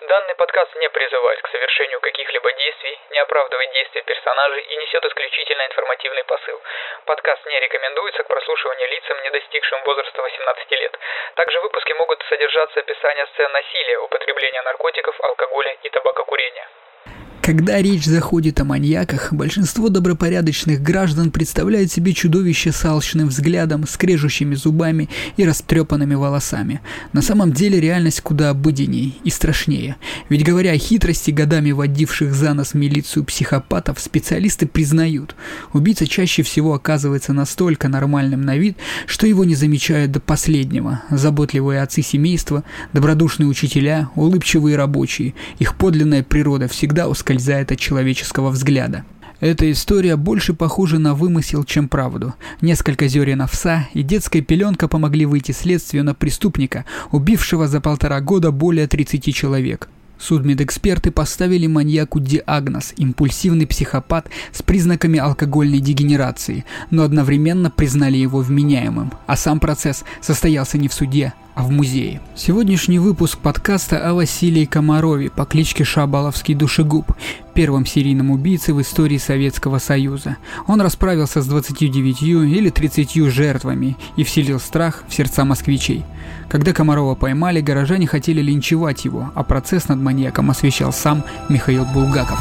Данный подкаст не призывает к совершению каких-либо действий, не оправдывает действия персонажей и несет исключительно информативный посыл. Подкаст не рекомендуется к прослушиванию лицам, не достигшим возраста 18 лет. Также в выпуске могут содержаться описания сцен насилия, употребления наркотиков, алкоголя и табакокурения. Когда речь заходит о маньяках, большинство добропорядочных граждан представляют себе чудовище с алчным взглядом, скрежущими зубами и растрепанными волосами. На самом деле реальность куда обыденней и страшнее. Ведь говоря о хитрости годами водивших за нос милицию психопатов, специалисты признают, убийца чаще всего оказывается настолько нормальным на вид, что его не замечают до последнего. Заботливые отцы семейства, добродушные учителя, улыбчивые рабочие, их подлинная природа всегда ускользает ускользает от человеческого взгляда. Эта история больше похожа на вымысел, чем правду. Несколько зерен овса и детская пеленка помогли выйти следствию на преступника, убившего за полтора года более 30 человек. Судмедэксперты поставили маньяку диагноз – импульсивный психопат с признаками алкогольной дегенерации, но одновременно признали его вменяемым, а сам процесс состоялся не в суде, а в музее. Сегодняшний выпуск подкаста о Василии Комарове по кличке Шабаловский душегуб, первом серийном убийце в истории Советского Союза. Он расправился с 29 или 30 жертвами и вселил страх в сердца москвичей. Когда Комарова поймали, горожане хотели линчевать его, а процесс над маньяком освещал сам Михаил Булгаков.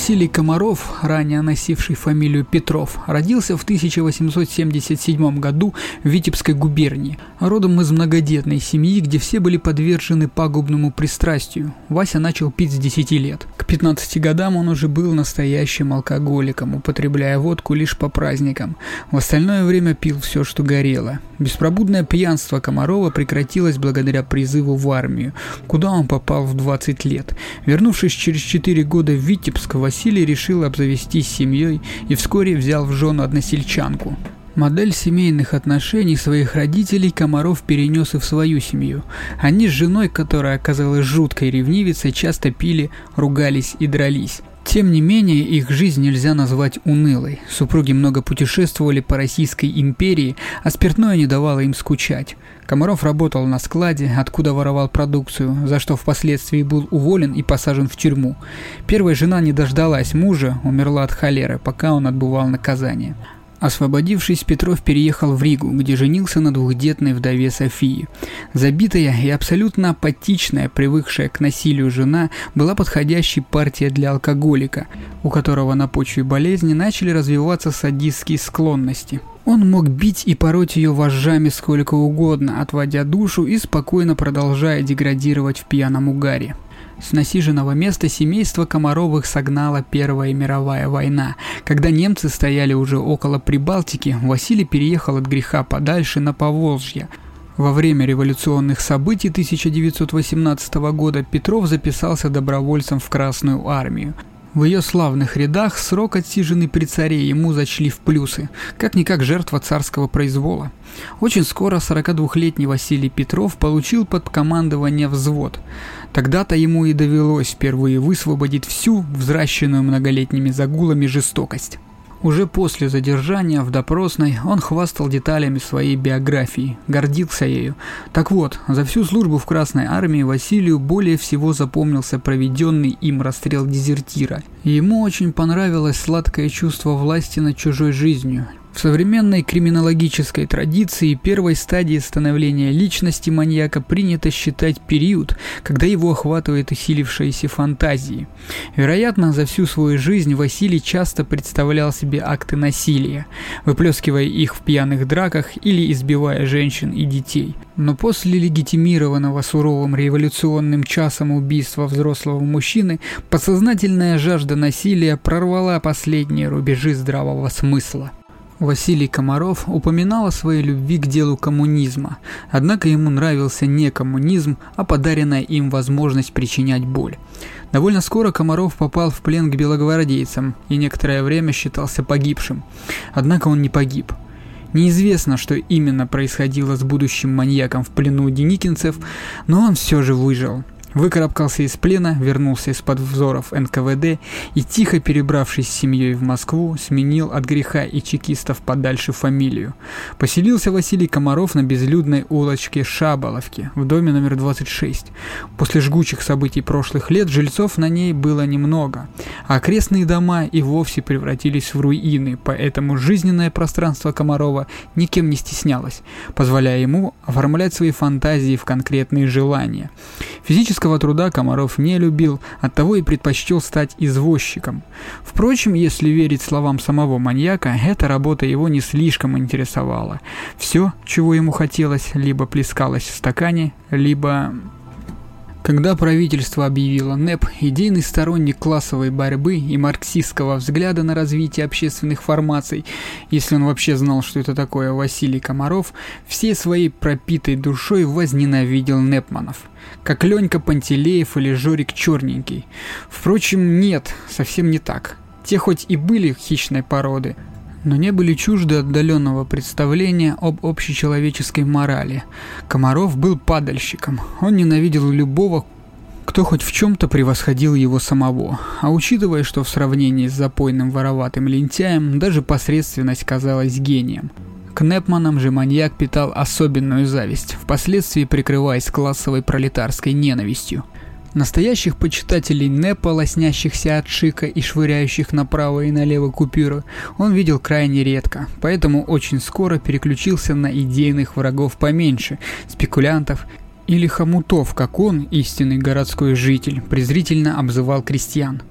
Василий Комаров, ранее носивший фамилию Петров, родился в 1877 году в Витебской губернии. Родом из многодетной семьи, где все были подвержены пагубному пристрастию. Вася начал пить с 10 лет. К 15 годам он уже был настоящим алкоголиком, употребляя водку лишь по праздникам. В остальное время пил все, что горело. Беспробудное пьянство Комарова прекратилось благодаря призыву в армию, куда он попал в 20 лет. Вернувшись через 4 года в Витебск, Василий решил обзавестись семьей и вскоре взял в жену односельчанку. Модель семейных отношений своих родителей Комаров перенес и в свою семью. Они с женой, которая оказалась жуткой ревнивицей, часто пили, ругались и дрались. Тем не менее, их жизнь нельзя назвать унылой. Супруги много путешествовали по Российской империи, а спиртное не давало им скучать. Комаров работал на складе, откуда воровал продукцию, за что впоследствии был уволен и посажен в тюрьму. Первая жена не дождалась мужа, умерла от холеры, пока он отбывал наказание. Освободившись, Петров переехал в Ригу, где женился на двухдетной вдове Софии. Забитая и абсолютно апатичная, привыкшая к насилию жена, была подходящей партией для алкоголика, у которого на почве болезни начали развиваться садистские склонности. Он мог бить и пороть ее вожжами сколько угодно, отводя душу и спокойно продолжая деградировать в пьяном угаре. С насиженного места семейство Комаровых согнала Первая мировая война. Когда немцы стояли уже около Прибалтики, Василий переехал от греха подальше на Поволжье. Во время революционных событий 1918 года Петров записался добровольцем в Красную армию. В ее славных рядах срок отсиженный при царе ему зачли в плюсы, как-никак жертва царского произвола. Очень скоро 42-летний Василий Петров получил под командование взвод. Тогда-то ему и довелось впервые высвободить всю взращенную многолетними загулами жестокость. Уже после задержания в допросной он хвастал деталями своей биографии, гордился ею. Так вот, за всю службу в Красной Армии Василию более всего запомнился проведенный им расстрел дезертира. ему очень понравилось сладкое чувство власти над чужой жизнью, в современной криминологической традиции первой стадией становления личности маньяка принято считать период, когда его охватывает усилившиеся фантазии. Вероятно, за всю свою жизнь Василий часто представлял себе акты насилия, выплескивая их в пьяных драках или избивая женщин и детей. Но после легитимированного суровым революционным часом убийства взрослого мужчины, подсознательная жажда насилия прорвала последние рубежи здравого смысла. Василий Комаров упоминал о своей любви к делу коммунизма, однако ему нравился не коммунизм, а подаренная им возможность причинять боль. Довольно скоро Комаров попал в плен к белогвардейцам и некоторое время считался погибшим. Однако он не погиб. Неизвестно, что именно происходило с будущим маньяком в плену деникинцев, но он все же выжил. Выкарабкался из плена, вернулся из-под взоров НКВД и, тихо перебравшись с семьей в Москву, сменил от греха и чекистов подальше фамилию. Поселился Василий Комаров на безлюдной улочке Шаболовки в доме номер 26. После жгучих событий прошлых лет жильцов на ней было немного, а окрестные дома и вовсе превратились в руины, поэтому жизненное пространство Комарова никем не стеснялось, позволяя ему оформлять свои фантазии в конкретные желания. Физически Физического труда Комаров не любил, оттого и предпочтел стать извозчиком. Впрочем, если верить словам самого маньяка, эта работа его не слишком интересовала. Все, чего ему хотелось, либо плескалось в стакане, либо когда правительство объявило НЭП, идейный сторонник классовой борьбы и марксистского взгляда на развитие общественных формаций, если он вообще знал, что это такое Василий Комаров, всей своей пропитой душой возненавидел НЭПманов, как Ленька Пантелеев или Жорик Черненький. Впрочем, нет, совсем не так. Те хоть и были хищной породы, но не были чужды отдаленного представления об общечеловеческой морали. Комаров был падальщиком. Он ненавидел любого, кто хоть в чем-то превосходил его самого. А учитывая, что в сравнении с запойным вороватым лентяем, даже посредственность казалась гением. К Непманам же маньяк питал особенную зависть, впоследствии прикрываясь классовой пролетарской ненавистью. Настоящих почитателей НЭПа, лоснящихся от шика и швыряющих направо и налево купюры, он видел крайне редко, поэтому очень скоро переключился на идейных врагов поменьше, спекулянтов или хомутов, как он, истинный городской житель, презрительно обзывал крестьян.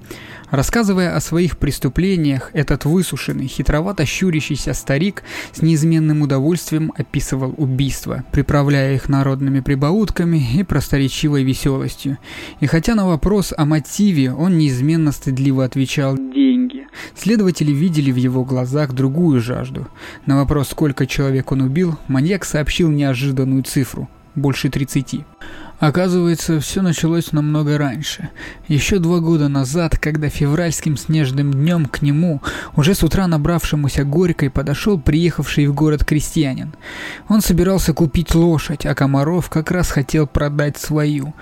Рассказывая о своих преступлениях, этот высушенный, хитровато щурящийся старик с неизменным удовольствием описывал убийства, приправляя их народными прибаутками и просторечивой веселостью. И хотя на вопрос о мотиве он неизменно стыдливо отвечал «деньги», следователи видели в его глазах другую жажду. На вопрос, сколько человек он убил, маньяк сообщил неожиданную цифру – больше 30. Оказывается, все началось намного раньше. Еще два года назад, когда февральским снежным днем к нему, уже с утра набравшемуся горькой, подошел приехавший в город крестьянин. Он собирался купить лошадь, а Комаров как раз хотел продать свою.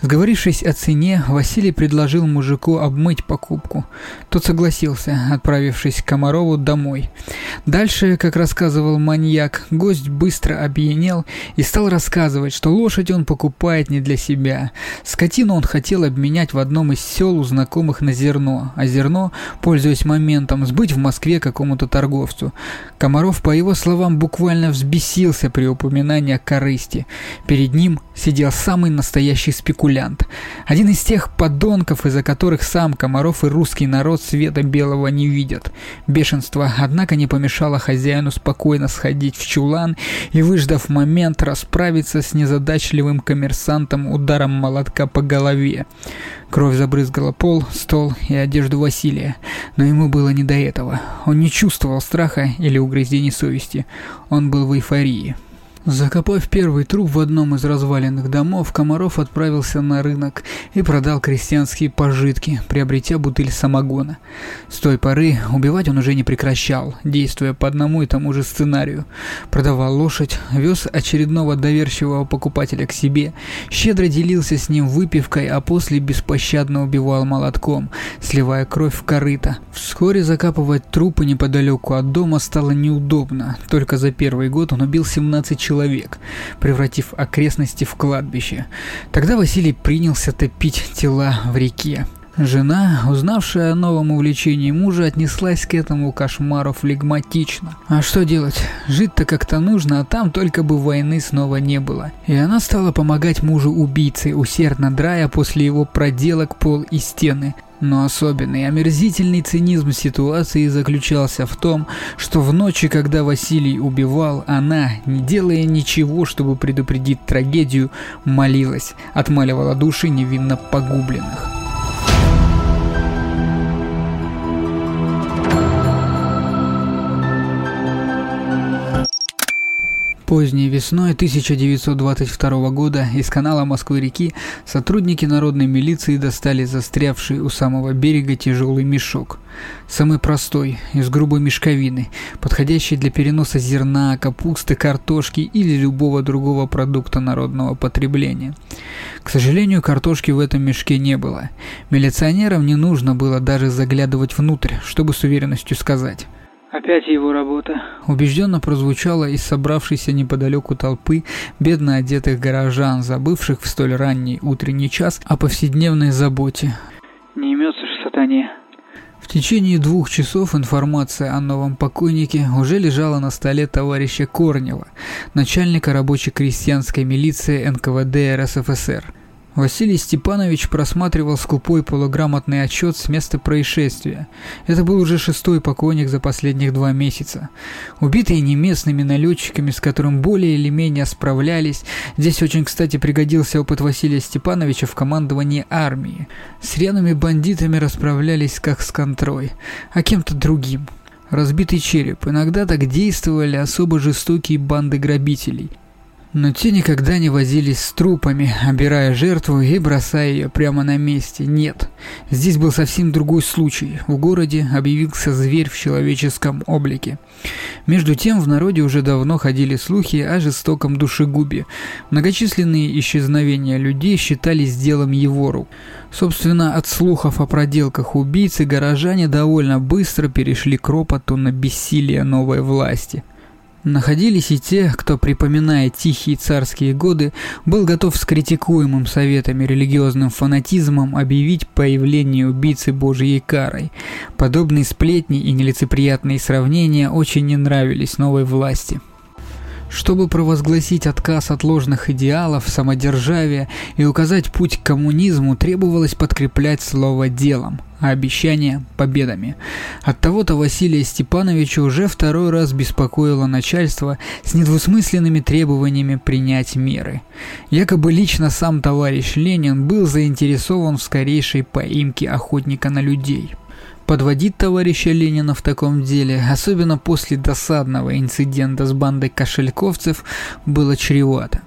Сговорившись о цене, Василий предложил мужику обмыть покупку. Тот согласился, отправившись к Комарову домой. Дальше, как рассказывал маньяк, гость быстро объенел и стал рассказывать, что лошадь он покупает не для себя. Скотину он хотел обменять в одном из сел у знакомых на зерно, а зерно, пользуясь моментом, сбыть в Москве какому-то торговцу. Комаров, по его словам, буквально взбесился при упоминании о корысти. Перед ним сидел самый настоящий спекулянт. Один из тех подонков, из-за которых сам Комаров и русский народ света белого не видят. Бешенство, однако, не помешало хозяину спокойно сходить в чулан и, выждав момент, расправиться с незадачливым коммерсантом сержантом ударом молотка по голове. Кровь забрызгала пол, стол и одежду Василия, но ему было не до этого. Он не чувствовал страха или угрызений совести. Он был в эйфории. Закопав первый труп в одном из разваленных домов, Комаров отправился на рынок и продал крестьянские пожитки, приобретя бутыль самогона. С той поры убивать он уже не прекращал, действуя по одному и тому же сценарию. Продавал лошадь, вез очередного доверчивого покупателя к себе, щедро делился с ним выпивкой, а после беспощадно убивал молотком, сливая кровь в корыто. Вскоре закапывать трупы неподалеку от дома стало неудобно. Только за первый год он убил 17 человек человек, превратив окрестности в кладбище. Тогда Василий принялся топить тела в реке. Жена, узнавшая о новом увлечении мужа, отнеслась к этому кошмару флегматично. А что делать? Жить-то как-то нужно, а там только бы войны снова не было. И она стала помогать мужу убийце, усердно драя после его проделок пол и стены. Но особенный омерзительный цинизм ситуации заключался в том, что в ночи, когда Василий убивал, она, не делая ничего, чтобы предупредить трагедию, молилась, отмаливала души невинно погубленных. Поздней весной 1922 года из канала Москвы-реки сотрудники народной милиции достали застрявший у самого берега тяжелый мешок. Самый простой, из грубой мешковины, подходящий для переноса зерна, капусты, картошки или любого другого продукта народного потребления. К сожалению, картошки в этом мешке не было. Милиционерам не нужно было даже заглядывать внутрь, чтобы с уверенностью сказать. Опять его работа. Убежденно прозвучало из собравшейся неподалеку толпы бедно одетых горожан, забывших в столь ранний утренний час о повседневной заботе. Не имется ж сатане. В течение двух часов информация о новом покойнике уже лежала на столе товарища Корнева, начальника рабоче-крестьянской милиции НКВД РСФСР. Василий Степанович просматривал скупой полуграмотный отчет с места происшествия. Это был уже шестой покойник за последних два месяца. Убитые не местными налетчиками, с которым более или менее справлялись, здесь очень кстати пригодился опыт Василия Степановича в командовании армии. С рьяными бандитами расправлялись как с контрой, а кем-то другим. Разбитый череп. Иногда так действовали особо жестокие банды грабителей – но те никогда не возились с трупами, обирая жертву и бросая ее прямо на месте. Нет, здесь был совсем другой случай. В городе объявился зверь в человеческом облике. Между тем в народе уже давно ходили слухи о жестоком душегубе. Многочисленные исчезновения людей считались делом его рук. Собственно, от слухов о проделках убийцы горожане довольно быстро перешли к ропоту на бессилие новой власти – Находились и те, кто, припоминая тихие царские годы, был готов с критикуемым советами религиозным фанатизмом объявить появление убийцы Божьей карой. Подобные сплетни и нелицеприятные сравнения очень не нравились новой власти. Чтобы провозгласить отказ от ложных идеалов, самодержавия и указать путь к коммунизму, требовалось подкреплять слово делом, а обещания – победами. Оттого-то Василия Степановича уже второй раз беспокоило начальство с недвусмысленными требованиями принять меры. Якобы лично сам товарищ Ленин был заинтересован в скорейшей поимке охотника на людей – Подводить товарища Ленина в таком деле, особенно после досадного инцидента с бандой кошельковцев, было чревато.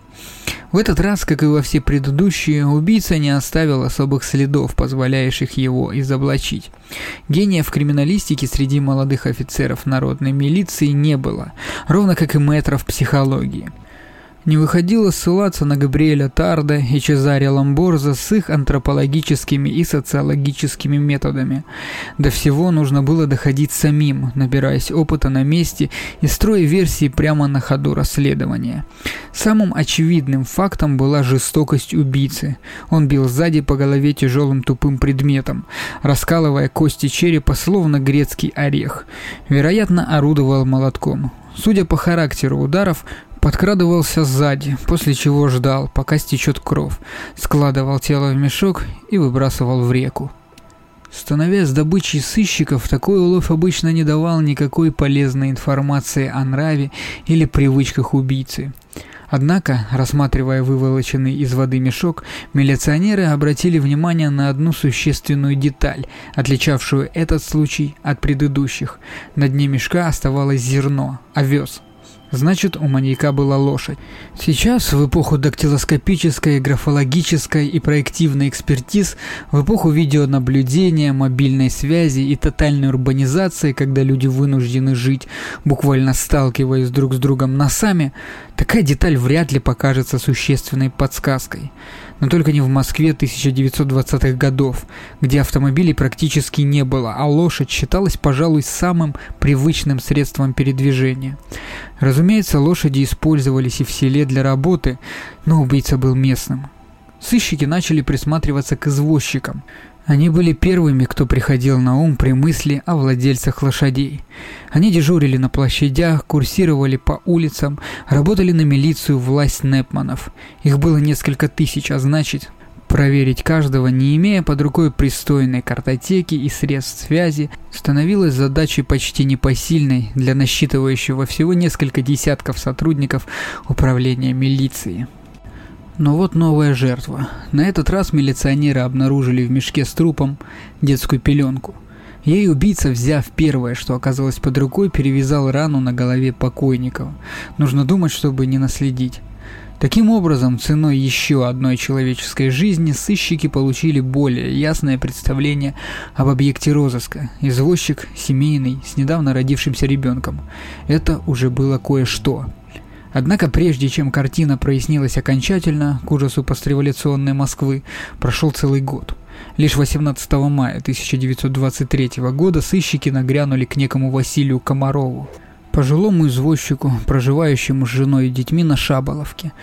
В этот раз, как и во все предыдущие, убийца не оставил особых следов, позволяющих его изоблачить. Гения в криминалистике среди молодых офицеров народной милиции не было, ровно как и метров психологии. Не выходило ссылаться на Габриэля Тарда и Чезаре Ламборза с их антропологическими и социологическими методами. До всего нужно было доходить самим, набираясь опыта на месте и строя версии прямо на ходу расследования. Самым очевидным фактом была жестокость убийцы. Он бил сзади по голове тяжелым тупым предметом, раскалывая кости черепа словно грецкий орех. Вероятно, орудовал молотком. Судя по характеру ударов, Подкрадывался сзади, после чего ждал, пока стечет кровь, складывал тело в мешок и выбрасывал в реку. Становясь добычей сыщиков, такой улов обычно не давал никакой полезной информации о нраве или привычках убийцы. Однако, рассматривая выволоченный из воды мешок, милиционеры обратили внимание на одну существенную деталь, отличавшую этот случай от предыдущих. На дне мешка оставалось зерно, овес – Значит, у маньяка была лошадь. Сейчас, в эпоху дактилоскопической, графологической и проективной экспертиз, в эпоху видеонаблюдения, мобильной связи и тотальной урбанизации, когда люди вынуждены жить, буквально сталкиваясь друг с другом носами, такая деталь вряд ли покажется существенной подсказкой но только не в Москве 1920-х годов, где автомобилей практически не было, а лошадь считалась, пожалуй, самым привычным средством передвижения. Разумеется, лошади использовались и в селе для работы, но убийца был местным. Сыщики начали присматриваться к извозчикам – они были первыми, кто приходил на ум при мысли о владельцах лошадей. Они дежурили на площадях, курсировали по улицам, работали на милицию власть Непманов. Их было несколько тысяч, а значит, проверить каждого, не имея под рукой пристойной картотеки и средств связи, становилось задачей почти непосильной для насчитывающего всего несколько десятков сотрудников управления милиции. Но вот новая жертва. На этот раз милиционеры обнаружили в мешке с трупом детскую пеленку. Ей убийца, взяв первое, что оказалось под рукой, перевязал рану на голове покойникова. Нужно думать, чтобы не наследить. Таким образом, ценой еще одной человеческой жизни сыщики получили более ясное представление об объекте розыска. Извозчик семейный, с недавно родившимся ребенком. Это уже было кое-что. Однако прежде чем картина прояснилась окончательно, к ужасу постреволюционной Москвы, прошел целый год. Лишь 18 мая 1923 года сыщики нагрянули к некому Василию Комарову пожилому извозчику, проживающему с женой и детьми на Шаболовке.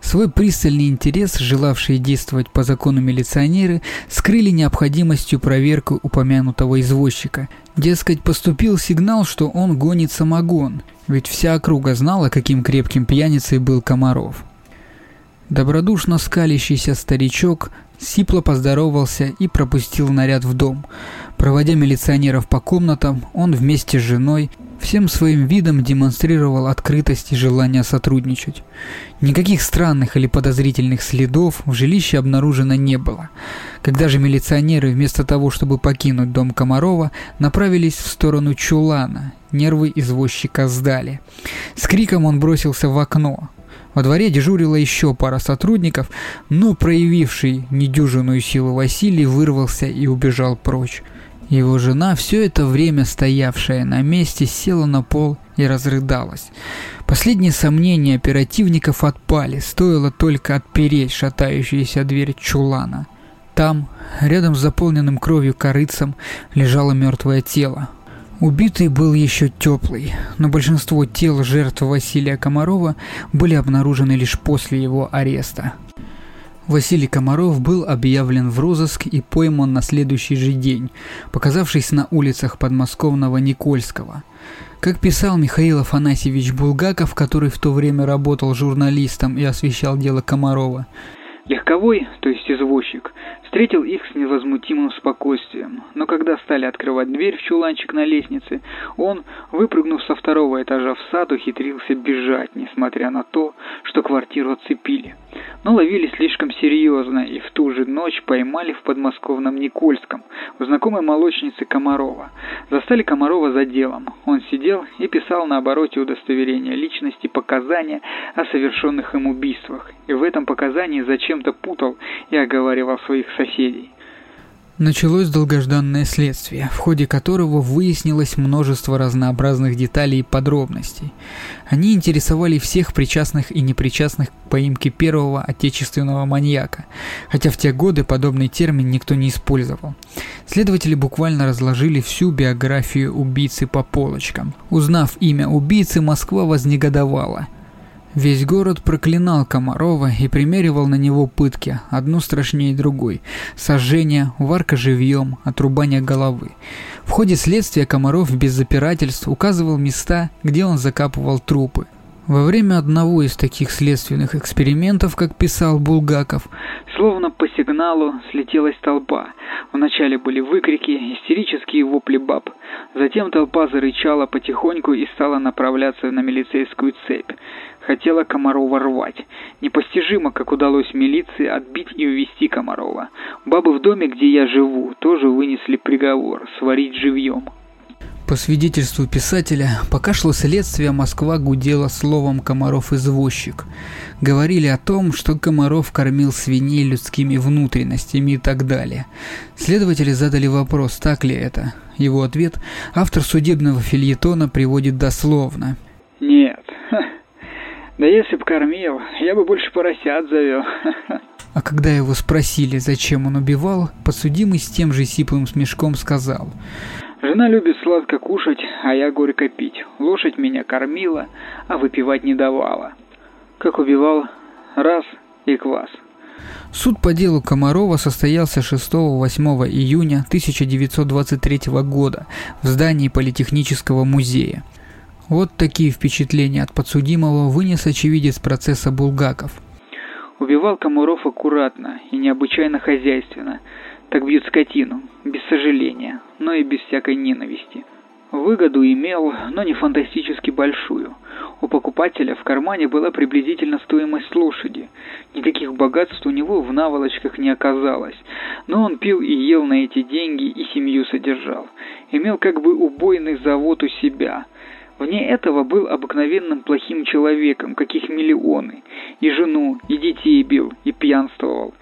Свой пристальный интерес, желавшие действовать по закону милиционеры, скрыли необходимостью проверки упомянутого извозчика. Дескать, поступил сигнал, что он гонит самогон, ведь вся округа знала, каким крепким пьяницей был Комаров. Добродушно скалящийся старичок сипло поздоровался и пропустил наряд в дом. Проводя милиционеров по комнатам, он вместе с женой всем своим видом демонстрировал открытость и желание сотрудничать. Никаких странных или подозрительных следов в жилище обнаружено не было. Когда же милиционеры вместо того, чтобы покинуть дом Комарова, направились в сторону чулана, нервы извозчика сдали. С криком он бросился в окно. Во дворе дежурила еще пара сотрудников, но проявивший недюжинную силу Василий вырвался и убежал прочь. Его жена, все это время стоявшая на месте, села на пол и разрыдалась. Последние сомнения оперативников отпали, стоило только отпереть шатающуюся дверь чулана. Там, рядом с заполненным кровью корыцем, лежало мертвое тело. Убитый был еще теплый, но большинство тел жертв Василия Комарова были обнаружены лишь после его ареста. Василий Комаров был объявлен в розыск и пойман на следующий же день, показавшись на улицах подмосковного Никольского. Как писал Михаил Афанасьевич Булгаков, который в то время работал журналистом и освещал дело Комарова, Легковой, то есть извозчик, встретил их с невозмутимым спокойствием, но когда стали открывать дверь в чуланчик на лестнице, он, выпрыгнув со второго этажа в сад, ухитрился бежать, несмотря на то, что квартиру оцепили но ловили слишком серьезно и в ту же ночь поймали в подмосковном Никольском у знакомой молочницы Комарова. Застали Комарова за делом. Он сидел и писал на обороте удостоверения личности показания о совершенных им убийствах, и в этом показании зачем-то путал и оговаривал своих соседей. Началось долгожданное следствие, в ходе которого выяснилось множество разнообразных деталей и подробностей. Они интересовали всех причастных и непричастных к поимке первого отечественного маньяка, хотя в те годы подобный термин никто не использовал. Следователи буквально разложили всю биографию убийцы по полочкам. Узнав имя убийцы, Москва вознегодовала – Весь город проклинал Комарова и примеривал на него пытки, одну страшнее другой. Сожжение, варка живьем, отрубание головы. В ходе следствия Комаров без запирательств указывал места, где он закапывал трупы. Во время одного из таких следственных экспериментов, как писал Булгаков, словно по сигналу слетелась толпа. Вначале были выкрики, истерические вопли баб. Затем толпа зарычала потихоньку и стала направляться на милицейскую цепь хотела Комарова рвать. Непостижимо, как удалось милиции отбить и увести Комарова. Бабы в доме, где я живу, тоже вынесли приговор – сварить живьем. По свидетельству писателя, пока шло следствие, Москва гудела словом «Комаров-извозчик». Говорили о том, что Комаров кормил свиней людскими внутренностями и так далее. Следователи задали вопрос, так ли это. Его ответ автор судебного фильетона приводит дословно. Нет, да если б кормил, я бы больше поросят завел. А когда его спросили, зачем он убивал, подсудимый с тем же сиплым смешком сказал. Жена любит сладко кушать, а я горько пить. Лошадь меня кормила, а выпивать не давала. Как убивал, раз и квас. Суд по делу Комарова состоялся 6-8 июня 1923 года в здании Политехнического музея. Вот такие впечатления от подсудимого вынес очевидец процесса Булгаков. Убивал Комаров аккуратно и необычайно хозяйственно. Так бьют скотину, без сожаления, но и без всякой ненависти. Выгоду имел, но не фантастически большую. У покупателя в кармане была приблизительно стоимость лошади. Никаких богатств у него в наволочках не оказалось, но он пил и ел на эти деньги и семью содержал. Имел как бы убойный завод у себя – Вне этого был обыкновенным плохим человеком, каких миллионы. И жену, и детей бил, и пьянствовал.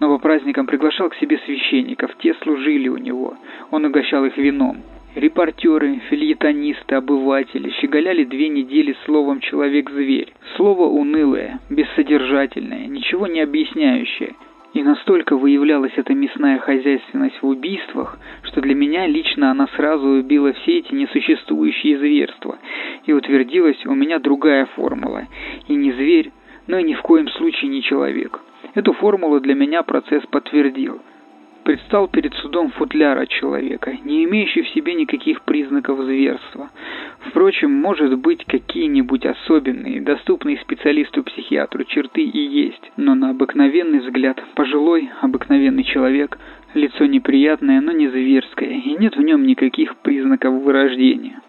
Но по праздникам приглашал к себе священников, те служили у него. Он угощал их вином. Репортеры, фильетонисты, обыватели щеголяли две недели словом «человек-зверь». Слово унылое, бессодержательное, ничего не объясняющее – и настолько выявлялась эта мясная хозяйственность в убийствах, что для меня лично она сразу убила все эти несуществующие зверства, и утвердилась у меня другая формула. И не зверь, но и ни в коем случае не человек. Эту формулу для меня процесс подтвердил – предстал перед судом футляр от человека, не имеющий в себе никаких признаков зверства. Впрочем, может быть, какие-нибудь особенные, доступные специалисту-психиатру черты и есть, но на обыкновенный взгляд пожилой, обыкновенный человек, лицо неприятное, но не зверское, и нет в нем никаких признаков вырождения.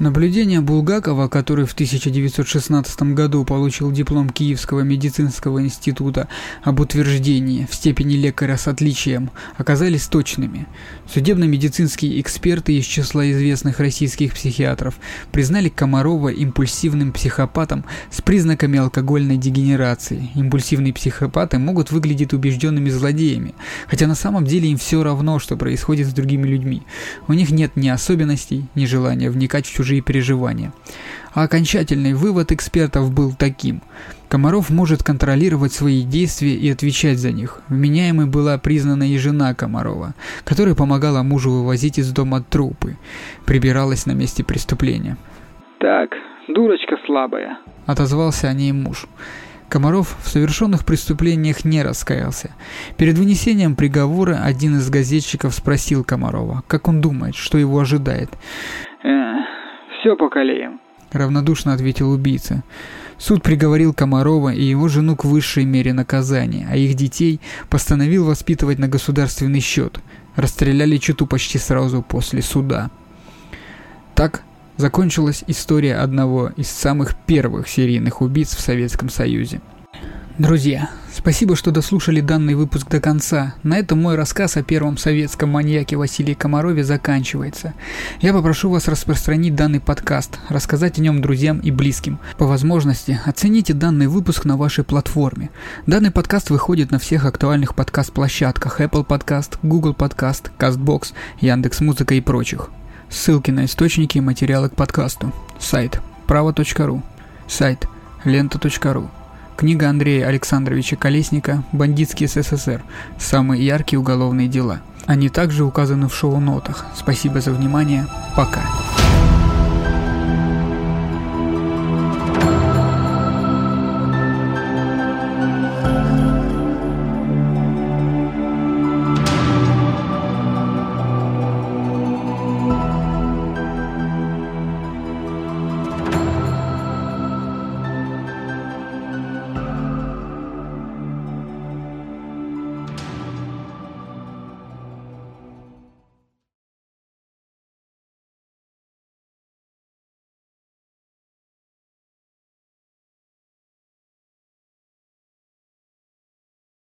Наблюдения Булгакова, который в 1916 году получил диплом Киевского медицинского института об утверждении в степени лекаря с отличием, оказались точными. Судебно-медицинские эксперты из числа известных российских психиатров признали Комарова импульсивным психопатом с признаками алкогольной дегенерации. Импульсивные психопаты могут выглядеть убежденными злодеями, хотя на самом деле им все равно, что происходит с другими людьми. У них нет ни особенностей, ни желания вникать в чужие чужие переживания. А окончательный вывод экспертов был таким. Комаров может контролировать свои действия и отвечать за них. Вменяемой была признана и жена Комарова, которая помогала мужу вывозить из дома трупы, прибиралась на месте преступления. «Так, дурочка слабая», — отозвался о ней муж. Комаров в совершенных преступлениях не раскаялся. Перед вынесением приговора один из газетчиков спросил Комарова, как он думает, что его ожидает. «Э, все покалеем», — равнодушно ответил убийца. Суд приговорил Комарова и его жену к высшей мере наказания, а их детей постановил воспитывать на государственный счет. Расстреляли читу почти сразу после суда. Так закончилась история одного из самых первых серийных убийц в Советском Союзе. Друзья, спасибо, что дослушали данный выпуск до конца. На этом мой рассказ о первом советском маньяке Василии Комарове заканчивается. Я попрошу вас распространить данный подкаст, рассказать о нем друзьям и близким. По возможности, оцените данный выпуск на вашей платформе. Данный подкаст выходит на всех актуальных подкаст-площадках Apple Podcast, Google Podcast, CastBox, Яндекс.Музыка и прочих. Ссылки на источники и материалы к подкасту. Сайт право.ру. Сайт лента.ру. Книга Андрея Александровича Колесника «Бандитский СССР. Самые яркие уголовные дела». Они также указаны в шоу-нотах. Спасибо за внимание. Пока.